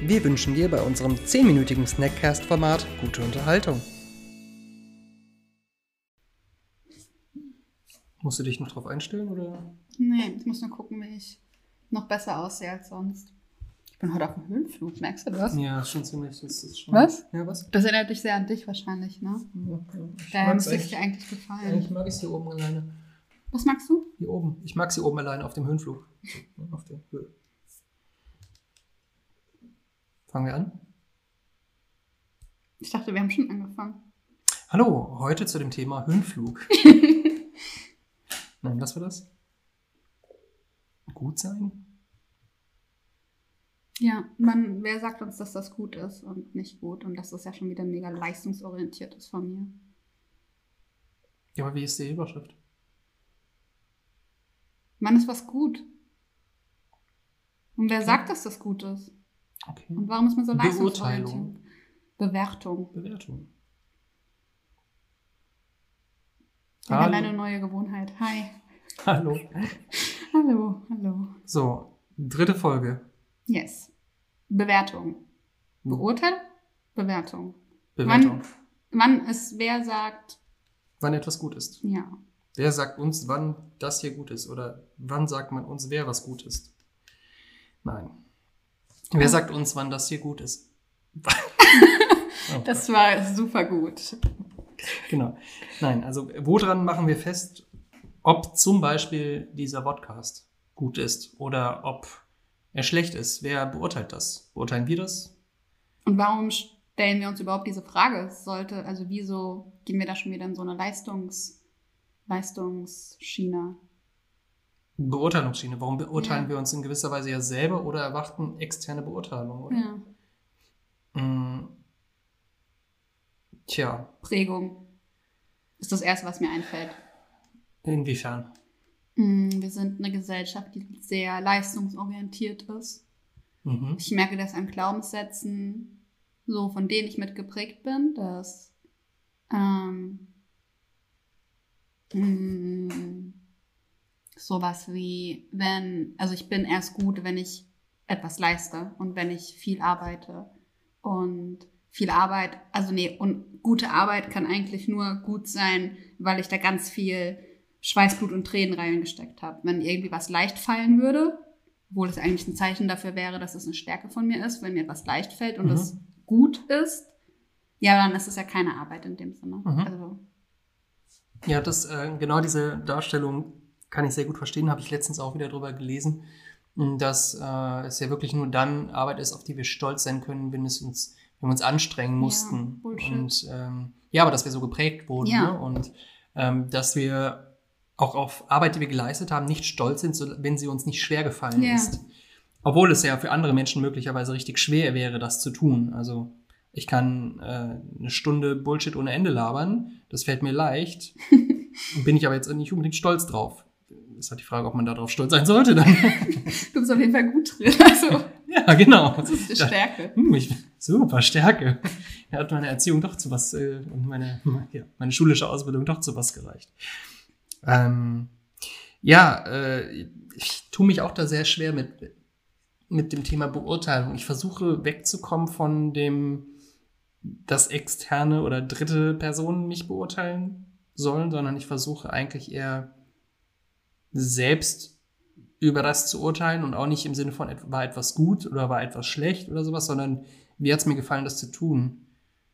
Wir wünschen dir bei unserem 10-minütigen Snackcast-Format gute Unterhaltung. Musst du dich noch drauf einstellen oder? Nee, ich muss nur gucken, wie ich noch besser aussehe als sonst. Ich bin heute auf dem Höhenflug, merkst du das? Ja, schon ziemlich. Das ist schon Was? Ja, was? Das erinnert dich sehr an dich wahrscheinlich, ne? Ja, Daher müsste es dir eigentlich gefallen. eigentlich mag ich es hier oben alleine. Was magst du? Hier oben. Ich mag sie oben alleine auf dem Höhenflug. Auf der Höhe. Fangen wir an. Ich dachte, wir haben schon angefangen. Hallo, heute zu dem Thema Höhenflug. Nein, was war das? Gut sein? Ja, man, wer sagt uns, dass das gut ist und nicht gut? Und dass das ja schon wieder mega leistungsorientiert ist von mir. Ja, aber wie ist die Überschrift? Wann ist was gut? Und wer sagt, dass das gut ist? Okay. Und warum ist man so leistungsorientiert? Bewertung. Bewertung. Haben Hallo. eine neue Gewohnheit. Hi. Hallo. Hallo, hallo. So, dritte Folge. Yes. Bewertung. Beurteilung? Bewertung. Bewertung. Wann, wann ist, wer sagt, Wann etwas gut ist. ja. Wer sagt uns, wann das hier gut ist? Oder wann sagt man uns, wer was gut ist? Nein. Wer sagt uns, wann das hier gut ist? Oh Das war super gut. Genau. Nein, also woran machen wir fest, ob zum Beispiel dieser Podcast gut ist oder ob er schlecht ist? Wer beurteilt das? Beurteilen wir das? Und warum stellen wir uns überhaupt diese Frage? Sollte, also wieso gehen wir da schon wieder in so eine Leistungs, Leistungsschiene? Beurteilungsschiene. Warum beurteilen Ja. wir uns in gewisser Weise ja selber oder erwarten externe Beurteilung, oder? Ja. Mm. Tja, Prägung. Ist das erste, was mir einfällt. inwiefern? Mm, Wir sind eine Gesellschaft, die sehr leistungsorientiert ist. Mhm. Ich merke das an Glaubenssätzen, so von denen ich mitgeprägt bin, dass ähm, mh, sowas wie, wenn, also ich bin erst gut, wenn ich etwas leiste und wenn ich viel arbeite. Und viel Arbeit, also nee, und gute Arbeit kann eigentlich nur gut sein, weil ich da ganz viel Schweißblut und Tränen reingesteckt habe. Wenn irgendwie was leicht fallen würde, obwohl es eigentlich ein Zeichen dafür wäre, dass es eine Stärke von mir ist, wenn mir etwas leicht fällt und Mhm. es gut ist, ja, dann ist es ja keine Arbeit in dem Sinne. Mhm. Also, Ja, das, äh, genau diese Darstellung kann ich sehr gut verstehen, habe ich letztens auch wieder drüber gelesen, mh, dass äh, es ja wirklich nur dann Arbeit ist, auf die wir stolz sein können, wenn es uns, wenn wir uns anstrengen mussten. Bullshit. und ähm, ja, aber dass wir so geprägt wurden Ja. ne? und ähm, dass wir auch auf Arbeit, die wir geleistet haben, nicht stolz sind, wenn sie uns nicht schwer gefallen Ja. ist. Obwohl es ja für andere Menschen möglicherweise richtig schwer wäre, das zu tun. Also ich kann äh, eine Stunde Bullshit ohne Ende labern, das fällt mir leicht, bin ich aber jetzt nicht unbedingt stolz drauf. Ist halt die Frage, ob man darauf stolz sein sollte dann. du bist auf jeden Fall gut drin. Also, ja, genau. das ist die Ja. Stärke. Hm, ich, super, Stärke. Er hat meine Erziehung doch zu was, äh, und meine, ja, meine schulische Ausbildung doch zu was gereicht. Ähm, ja, äh, ich tue mich auch da sehr schwer mit, mit dem Thema Beurteilung. Ich versuche wegzukommen von dem, dass externe oder dritte Personen mich beurteilen sollen, sondern ich versuche eigentlich eher selbst über das zu urteilen und auch nicht im Sinne von war etwas gut oder war etwas schlecht oder sowas, sondern wie hat es mir gefallen, das zu tun?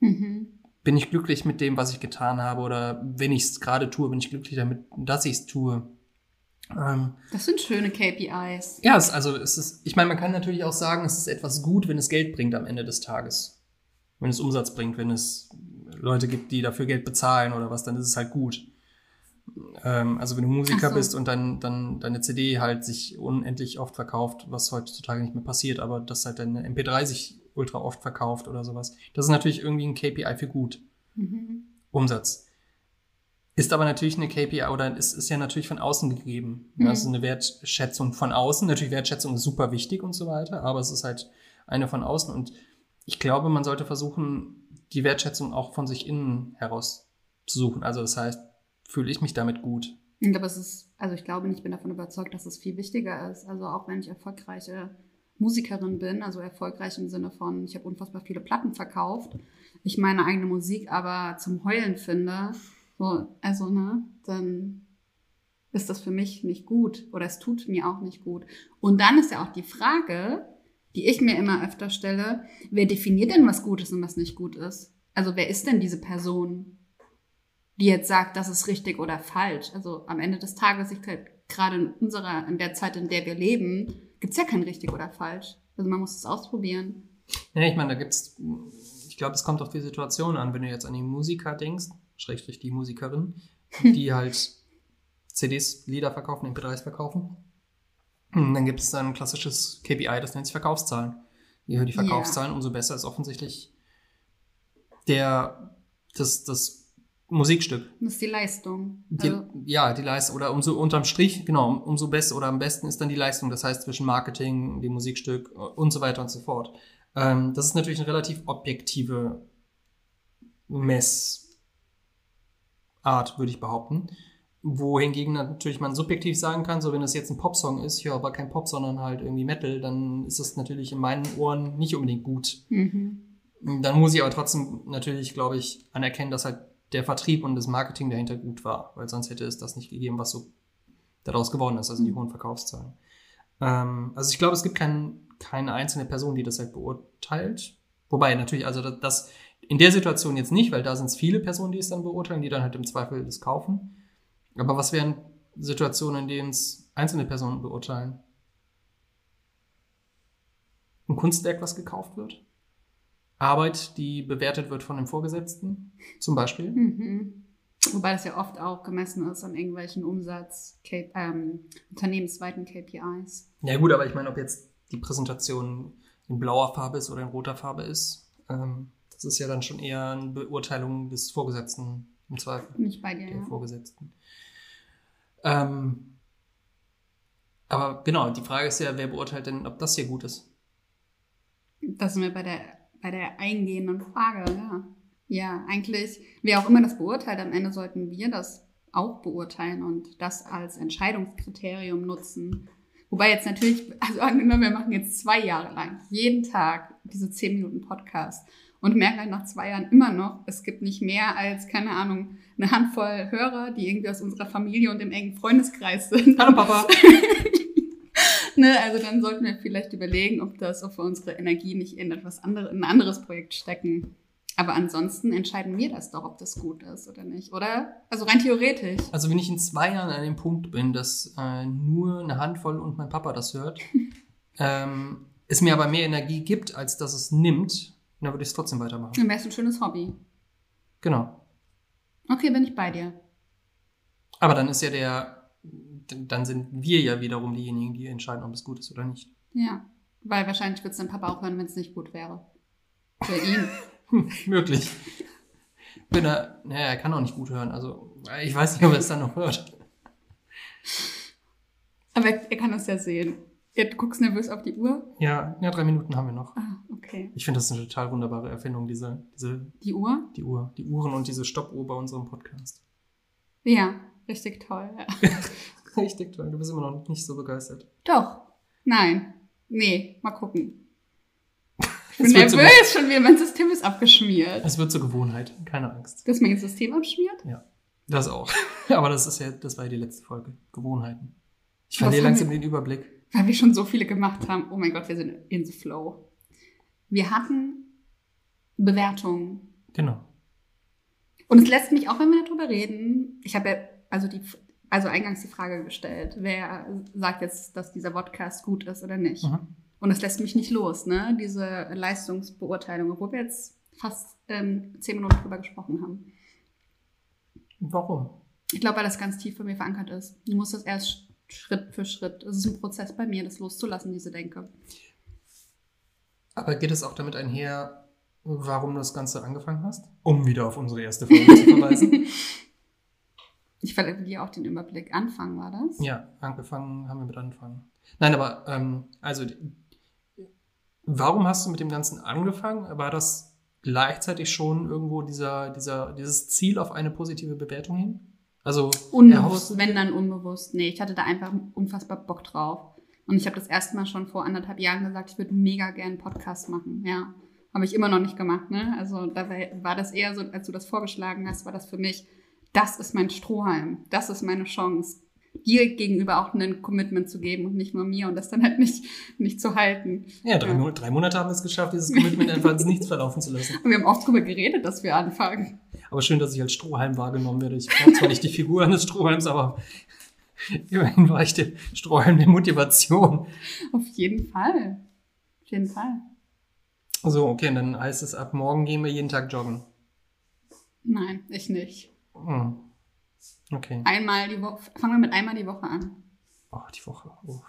Mhm. Bin ich glücklich mit dem, was ich getan habe oder wenn ich es gerade tue, bin ich glücklich damit, dass ich es tue? Ähm, Das sind schöne KPIs. ja, es, also es ist, ich meine, man kann natürlich auch sagen, es ist etwas gut, wenn es Geld bringt am Ende des Tages. Wenn es Umsatz bringt, wenn es Leute gibt, die dafür Geld bezahlen oder was, dann ist es halt gut. Ähm, also wenn du Musiker so. bist und dann, dann deine CD halt sich unendlich oft verkauft, was heutzutage nicht mehr passiert, aber dass halt deine MP3 sich ultra oft verkauft oder sowas. Das ist natürlich irgendwie ein KPI für gut. Mhm. Umsatz. Ist aber natürlich eine KPI oder ist, ist ja natürlich von außen gegeben. Mhm. Ist eine Wertschätzung von außen. Natürlich Wertschätzung ist super wichtig und so weiter, aber es ist halt eine von außen. Und ich glaube, man sollte versuchen, die Wertschätzung auch von sich innen heraus zu suchen. Also das heißt, fühle ich mich damit gut? Ich glaube, es ist, also ich glaube ich bin davon überzeugt, dass es viel wichtiger ist. Also auch wenn ich erfolgreiche Musikerin bin, also erfolgreich im Sinne von, ich habe unfassbar viele Platten verkauft, ich meine eigene Musik aber zum Heulen finde, so, also, ne, dann ist das für mich nicht gut oder es tut mir auch nicht gut. Und dann ist ja auch die Frage, die ich mir immer öfter stelle, wer definiert denn, was gut ist und was nicht gut ist? Also wer ist denn diese Person? Die jetzt sagt, das ist richtig oder falsch. Also am Ende des Tages, ich glaube, gerade in unserer, in der Zeit, in der wir leben, gibt's ja kein richtig oder falsch. Also man muss es ausprobieren. Ja, ich meine, da gibt's, ich glaube, es kommt auf die Situation an, wenn du jetzt an die Musiker denkst, schrägstrich die Musikerin, die halt CDs, Lieder verkaufen, MP3s verkaufen. Und Dann gibt es ein klassisches KPI, das nennt sich Verkaufszahlen. Je höher die. Verkaufszahlen, umso besser ist offensichtlich der, das, das Musikstück. Das ist die Leistung. Die, Also, ja, die Leistung, oder umso unterm Strich, genau, um- umso besser oder am besten ist dann die Leistung, das heißt zwischen Marketing, dem Musikstück äh, und so weiter und so fort. Ähm, das ist natürlich eine relativ objektive Messart, würde ich behaupten. Wohingegen natürlich man subjektiv sagen kann, so wenn es jetzt ein Popsong ist, ja, aber kein Pop, sondern halt irgendwie Metal, dann ist das natürlich in meinen Ohren nicht unbedingt gut. mhm. Dann muss ich aber trotzdem natürlich, glaube ich, anerkennen, dass halt der Vertrieb und das Marketing dahinter gut war, weil sonst hätte es das nicht gegeben, was so daraus geworden ist, also die hohen Verkaufszahlen. Ähm, also ich glaube, es gibt kein, keine einzelne Person, die das halt beurteilt. Wobei natürlich, also das, das in der Situation jetzt nicht, weil da sind es viele Personen, die es dann beurteilen, die dann halt im Zweifel das kaufen. Aber was wären Situationen, in denen es einzelne Personen beurteilen? Ein Kunstwerk, was gekauft wird? Arbeit, die bewertet wird von dem Vorgesetzten, zum Beispiel. Mhm. Wobei das ja oft auch gemessen ist an irgendwelchen Umsatz, K ähm, unternehmensweiten KPIs. Ja gut, aber ich meine, ob jetzt die Präsentation in blauer Farbe ist oder in roter Farbe ist, ähm, das ist ja dann schon eher eine Beurteilung des Vorgesetzten im Zweifel, Bin ich bei dir, der ja. Vorgesetzten. Ähm, aber genau, die Frage ist ja, wer beurteilt denn, ob das hier gut ist? Das sind wir bei der, bei der eingehenden Frage, ja. Ja, eigentlich, wer auch immer das beurteilt, am Ende sollten wir das auch beurteilen und das als Entscheidungskriterium nutzen. Wobei jetzt natürlich, also angenommen, wir machen jetzt zwei Jahre lang jeden Tag diese 10 Minuten Podcast und merken dann nach zwei Jahren immer noch, es gibt nicht mehr als, keine Ahnung, eine Handvoll Hörer, die irgendwie aus unserer Familie und dem engen Freundeskreis sind. Hallo Papa! Ne, also dann sollten wir vielleicht überlegen, ob das, ob wir unsere Energie nicht in etwas anderes, in ein anderes Projekt stecken. Aber ansonsten entscheiden wir das doch, ob das gut ist oder nicht, oder? Also rein theoretisch. Also wenn ich in zwei Jahren an dem Punkt bin, dass äh, nur eine Handvoll und mein Papa das hört, ähm, es mir aber mehr Energie gibt, als dass es nimmt, dann würde ich es trotzdem weitermachen. Dann wäre es ein schönes Hobby. Genau. Okay, bin ich bei dir. Aber dann ist ja der, dann sind wir ja wiederum diejenigen, die entscheiden, ob es gut ist oder nicht. Ja. Weil wahrscheinlich wird es dein Papa auch hören, wenn es nicht gut wäre. Für ihn. Möglich. Wenn er, naja, er kann auch nicht gut hören. Also, ich weiß nicht, ob er es dann noch hört. Aber er, kann das ja sehen. Ja, Du guckst nervös auf die Uhr. Ja, ja, drei Minuten haben wir noch. Ah, okay. Ich finde, das ist eine total wunderbare Erfindung, diese, diese, Die Uhr? die Uhr, die Uhren und diese Stoppuhr bei unserem Podcast. Ja, richtig toll. Ja. Richtig toll. Du bist immer noch nicht so begeistert. Doch. Nein. Nee, mal gucken. Ich bin nervös schon wieder. Mein System ist abgeschmiert. es wird zur Gewohnheit. Keine Angst. Du hast mein System abschmiert? Das auch. Aber das ist ja, das war ja die letzte Folge. Gewohnheiten. Ich verliere langsam wir- den Überblick. Weil wir schon so viele gemacht haben. Oh mein Gott, wir sind in the flow. Wir hatten Bewertungen. Genau. Und es lässt mich auch, wenn wir darüber reden, ich habe ja also die, also eingangs die Frage gestellt, wer sagt jetzt, dass dieser Podcast gut ist oder nicht? Mhm. Und es lässt mich nicht los, ne? Diese Leistungsbeurteilung, obwohl wir jetzt fast ähm, zehn Minuten drüber gesprochen haben. Warum? Ich glaube, weil das ganz tief bei mir verankert ist. Du musst das erst Schritt für Schritt. Es ist ein Prozess bei mir, das loszulassen, diese Denke. Aber geht es auch damit einher, warum du das Ganze angefangen hast? Um wieder auf unsere erste Folge zu verweisen. Ich verliere auch den Überblick. Anfang war das? Ja, angefangen haben wir mit Anfangen. Nein, aber ähm, also warum hast du mit dem Ganzen angefangen? War das gleichzeitig schon irgendwo dieser, dieser, dieses Ziel auf eine positive Bewertung hin? Also Unbewusst, wenn dann unbewusst. Nee, ich hatte da einfach unfassbar Bock drauf. Und ich habe das erste Mal schon vor anderthalb Jahren gesagt, ich würde mega gerne einen Podcast machen. Ja, habe ich immer noch nicht gemacht. Ne? Also da war das eher so, als du das vorgeschlagen hast, war das für mich, das ist mein Strohhalm, das ist meine Chance, dir gegenüber auch ein Commitment zu geben und nicht nur mir und das dann halt nicht, nicht zu halten. Ja, drei, Ja. Mo- drei Monate haben wir es geschafft, dieses Commitment einfach ins Nichts verlaufen zu lassen. Und wir haben oft darüber geredet, dass wir anfangen. Aber schön, dass ich als Strohhalm wahrgenommen werde. Ich brauche zwar nicht die Figur eines Strohhalms, aber immerhin war ich der Strohhalm der Motivation. Auf jeden Fall. Auf jeden Fall. So, okay, dann heißt es, ab morgen gehen wir jeden Tag joggen. Nein, ich nicht. Hm. Okay. Einmal die Woche, fangen wir mit einmal die Woche an. Oh, die Woche. Uff.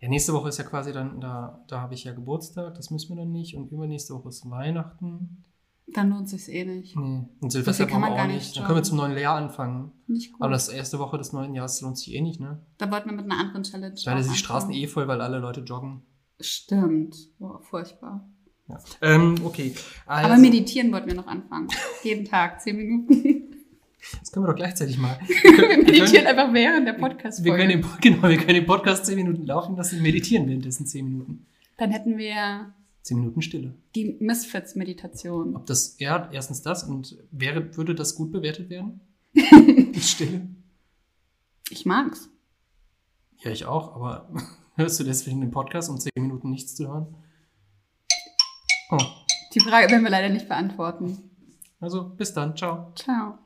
Ja, nächste Woche ist ja quasi dann, da, da habe ich ja Geburtstag, das müssen wir dann nicht. Und übernächste Woche ist Weihnachten. Dann lohnt sich's eh nicht. Nee. Und Silvester kann brauchen wir man auch gar nicht. nicht Dann können wir zum neuen Jahr anfangen. Nicht gut. Aber das erste Woche des neuen Jahres lohnt sich eh nicht, ne? da wollten wir mit einer anderen Challenge. Da sind die Straßen eh voll, weil alle Leute joggen. Stimmt. Boah, furchtbar. Ja. Ähm, okay. Also, Aber meditieren wollten wir noch anfangen. Jeden Tag, zehn Minuten. Das können wir doch gleichzeitig mal. wir meditieren einfach während der Wir Podcast-Folge. können, den, genau, wir können den Podcast 10 Minuten laufen lassen und meditieren währenddessen 10 Minuten. Dann hätten wir 10 Minuten Stille. die Misfits-Meditation. Ob das, ja, erstens das und wäre, würde das gut bewertet werden? Stille? Ich mag's. Ja, ich auch, aber hörst du deswegen den Podcast, um 10 Minuten nichts zu hören? Oh, Die Frage werden wir leider nicht beantworten. also bis dann, ciao. Ciao.